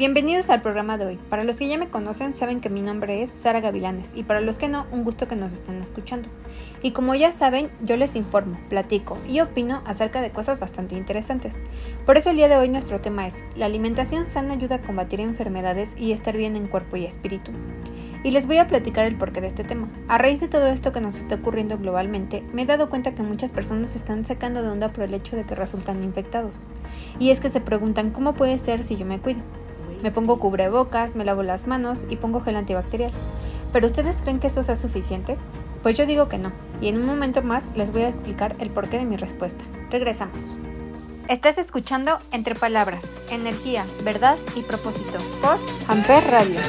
Bienvenidos al programa de hoy. Para los que ya me conocen saben que mi nombre es Sara Gavilanes y para los que no, un gusto que nos estén escuchando. Y como ya saben, yo les informo, platico y opino acerca de cosas bastante interesantes. Por eso el día de hoy nuestro tema es, la alimentación sana ayuda a combatir enfermedades y estar bien en cuerpo y espíritu. Y les voy a platicar el porqué de este tema. A raíz de todo esto que nos está ocurriendo globalmente, me he dado cuenta que muchas personas se están sacando de onda por el hecho de que resultan infectados. Y es que se preguntan cómo puede ser si yo me cuido. Me pongo cubrebocas, me lavo las manos y pongo gel antibacterial. ¿Pero ustedes creen que eso sea suficiente? Pues yo digo que no, y en un momento más les voy a explicar el porqué de mi respuesta. Regresamos. Estás escuchando Entre Palabras, Energía, Verdad y Propósito por Amper Radio.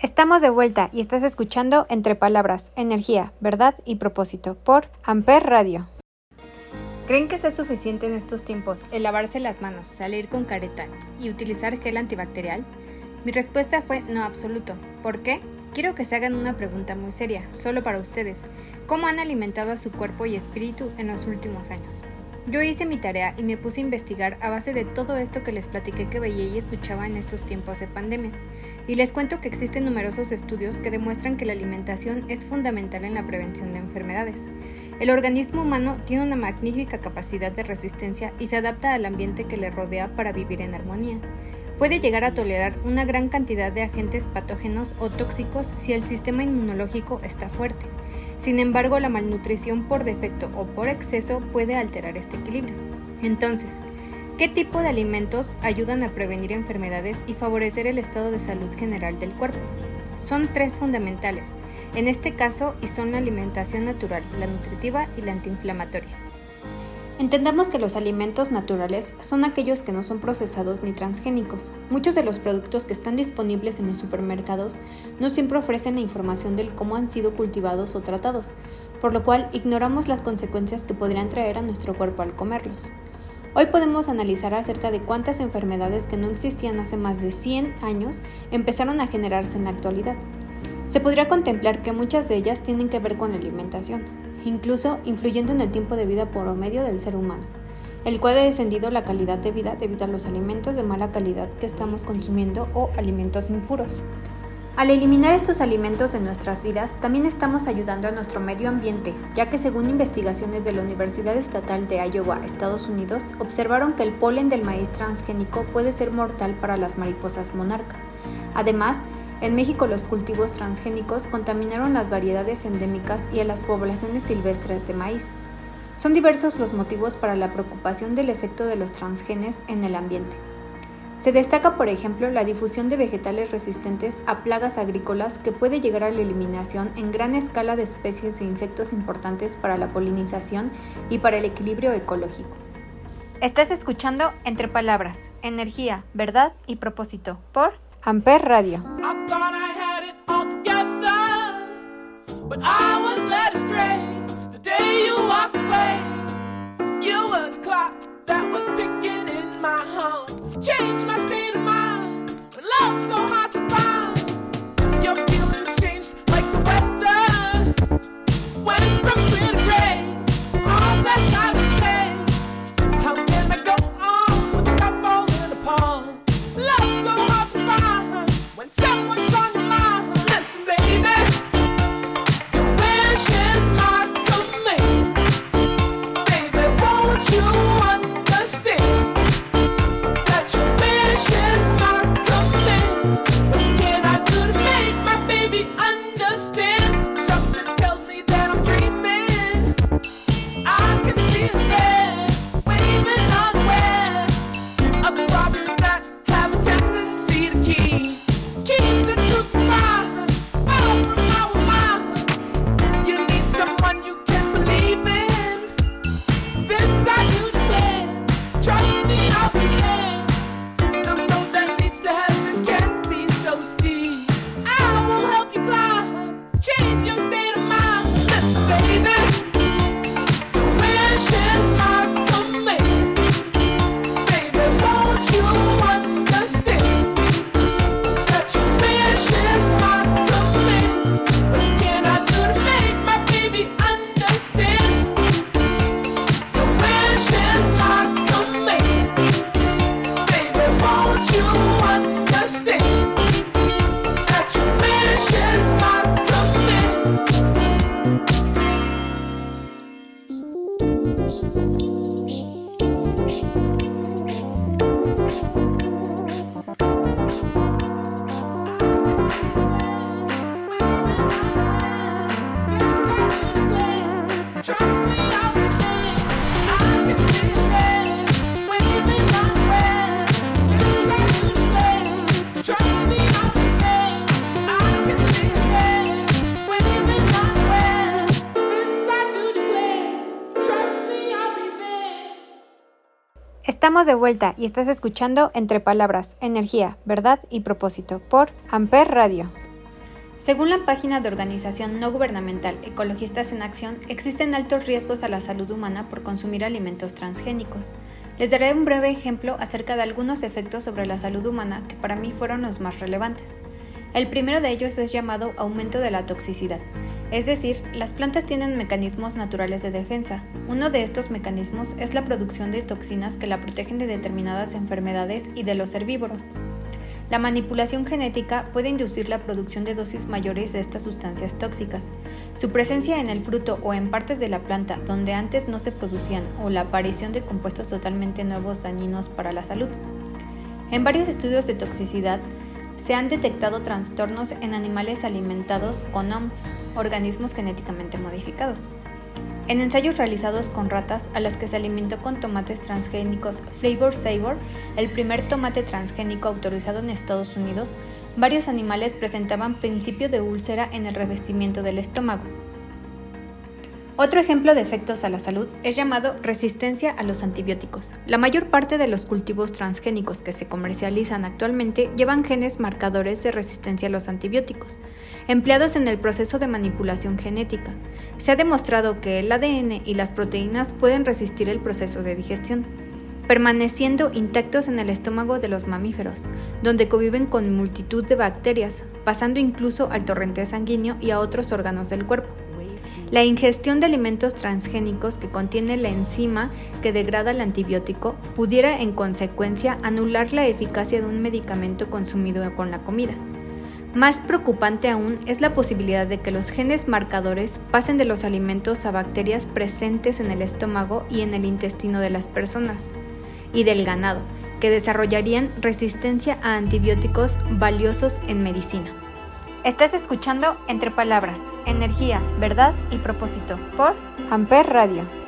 Estamos de vuelta y estás escuchando Entre Palabras, Energía, Verdad y Propósito por Amper Radio. ¿Creen que sea suficiente en estos tiempos el lavarse las manos, salir con careta y utilizar gel antibacterial? Mi respuesta fue no absoluto. ¿Por qué? Quiero que se hagan una pregunta muy seria, solo para ustedes. ¿Cómo han alimentado a su cuerpo y espíritu en los últimos años? Yo hice mi tarea y me puse a investigar a base de todo esto que les platiqué que veía y escuchaba en estos tiempos de pandemia. Y les cuento que existen numerosos estudios que demuestran que la alimentación es fundamental en la prevención de enfermedades. El organismo humano tiene una magnífica capacidad de resistencia y se adapta al ambiente que le rodea para vivir en armonía. Puede llegar a tolerar una gran cantidad de agentes patógenos o tóxicos si el sistema inmunológico está fuerte. Sin embargo, la malnutrición por defecto o por exceso puede alterar este equilibrio. Entonces, ¿qué tipo de alimentos ayudan a prevenir enfermedades y favorecer el estado de salud general del cuerpo? Son tres fundamentales, en este caso, y son la alimentación natural, la nutritiva y la antiinflamatoria. Entendamos que los alimentos naturales son aquellos que no son procesados ni transgénicos. Muchos de los productos que están disponibles en los supermercados no siempre ofrecen la información del cómo han sido cultivados o tratados, por lo cual ignoramos las consecuencias que podrían traer a nuestro cuerpo al comerlos. Hoy podemos analizar acerca de cuántas enfermedades que no existían hace más de 100 años empezaron a generarse en la actualidad. Se podría contemplar que muchas de ellas tienen que ver con la alimentación, incluso influyendo en el tiempo de vida por medio del ser humano, el cual ha descendido la calidad de vida debido a los alimentos de mala calidad que estamos consumiendo o alimentos impuros. Al eliminar estos alimentos de nuestras vidas, también estamos ayudando a nuestro medio ambiente, ya que según investigaciones de la Universidad Estatal de Iowa, Estados Unidos, observaron que el polen del maíz transgénico puede ser mortal para las mariposas monarca. Además, en México los cultivos transgénicos contaminaron las variedades endémicas y a las poblaciones silvestres de maíz. Son diversos los motivos para la preocupación del efecto de los transgenes en el ambiente. Se destaca, por ejemplo, la difusión de vegetales resistentes a plagas agrícolas que puede llegar a la eliminación en gran escala de especies de insectos importantes para la polinización y para el equilibrio ecológico. Estás escuchando Entre Palabras, Energía, Verdad y Propósito por Amper Radio. I thought I Estamos de vuelta y estás escuchando Entre Palabras, Energía, Verdad y Propósito por Amper Radio. Según la página de organización no gubernamental Ecologistas en Acción, existen altos riesgos a la salud humana por consumir alimentos transgénicos. Les daré un breve ejemplo acerca de algunos efectos sobre la salud humana que para mí fueron los más relevantes. El primero de ellos es llamado aumento de la toxicidad. Es decir, las plantas tienen mecanismos naturales de defensa. Uno de estos mecanismos es la producción de toxinas que la protegen de determinadas enfermedades y de los herbívoros. La manipulación genética puede inducir la producción de dosis mayores de estas sustancias tóxicas. Su presencia en el fruto o en partes de la planta donde antes no se producían o la aparición de compuestos totalmente nuevos dañinos para la salud. En varios estudios de toxicidad, se han detectado trastornos en animales alimentados con OMS, organismos genéticamente modificados. En ensayos realizados con ratas a las que se alimentó con tomates transgénicos Flavor Savor, el primer tomate transgénico autorizado en Estados Unidos, varios animales presentaban principio de úlcera en el revestimiento del estómago, otro ejemplo de efectos a la salud es llamado resistencia a los antibióticos. La mayor parte de los cultivos transgénicos que se comercializan actualmente llevan genes marcadores de resistencia a los antibióticos, empleados en el proceso de manipulación genética. Se ha demostrado que el ADN y las proteínas pueden resistir el proceso de digestión, permaneciendo intactos en el estómago de los mamíferos, donde conviven con multitud de bacterias, pasando incluso al torrente sanguíneo y a otros órganos del cuerpo. La ingestión de alimentos transgénicos que contiene la enzima que degrada el antibiótico pudiera en consecuencia anular la eficacia de un medicamento consumido con la comida. Más preocupante aún es la posibilidad de que los genes marcadores pasen de los alimentos a bacterias presentes en el estómago y en el intestino de las personas y del ganado, que desarrollarían resistencia a antibióticos valiosos en medicina. Estás escuchando Entre Palabras, Energía, Verdad y Propósito por Amper Radio.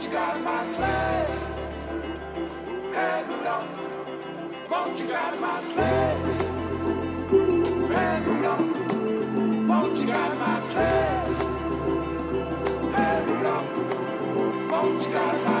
Won't you guide my sleigh? Hey, Rudolph. Won't you guide my sleigh? Won't you guide my sleigh? Hey, Rudolph. Won't you guide my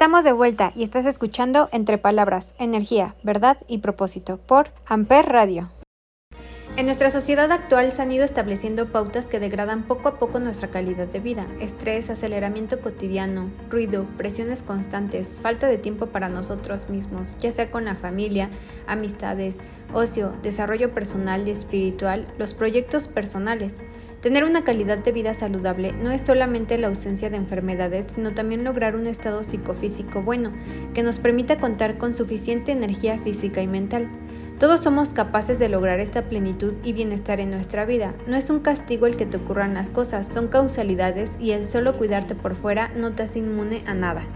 Estamos de vuelta y estás escuchando Entre Palabras, Energía, Verdad y Propósito por Amper Radio. En nuestra sociedad actual se han ido estableciendo pautas que degradan poco a poco nuestra calidad de vida. Estrés, aceleramiento cotidiano, ruido, presiones constantes, falta de tiempo para nosotros mismos, ya sea con la familia, amistades, ocio, desarrollo personal y espiritual, los proyectos personales. Tener una calidad de vida saludable no es solamente la ausencia de enfermedades, sino también lograr un estado psicofísico bueno, que nos permita contar con suficiente energía física y mental. Todos somos capaces de lograr esta plenitud y bienestar en nuestra vida. No es un castigo el que te ocurran las cosas, son causalidades y el solo cuidarte por fuera no te hace inmune a nada.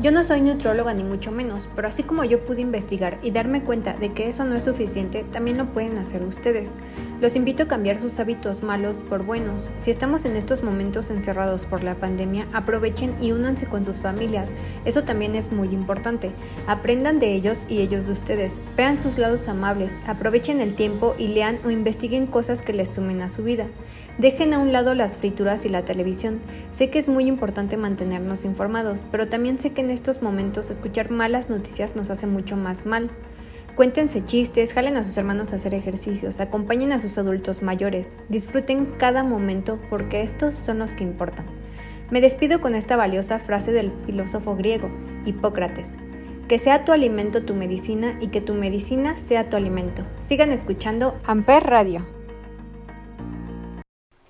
Yo no soy nutrióloga ni mucho menos, pero así como yo pude investigar y darme cuenta de que eso no es suficiente, también lo pueden hacer ustedes. Los invito a cambiar sus hábitos malos por buenos. Si estamos en estos momentos encerrados por la pandemia, aprovechen y únanse con sus familias. Eso también es muy importante. Aprendan de ellos y ellos de ustedes. Vean sus lados amables, aprovechen el tiempo y lean o investiguen cosas que les sumen a su vida. Dejen a un lado las frituras y la televisión. Sé que es muy importante mantenernos informados, pero también sé que en estos momentos escuchar malas noticias nos hace mucho más mal. Cuéntense chistes, jalen a sus hermanos a hacer ejercicios, acompañen a sus adultos mayores, disfruten cada momento porque estos son los que importan. Me despido con esta valiosa frase del filósofo griego, Hipócrates. Que sea tu alimento tu medicina y que tu medicina sea tu alimento. Sigan escuchando Amper Radio.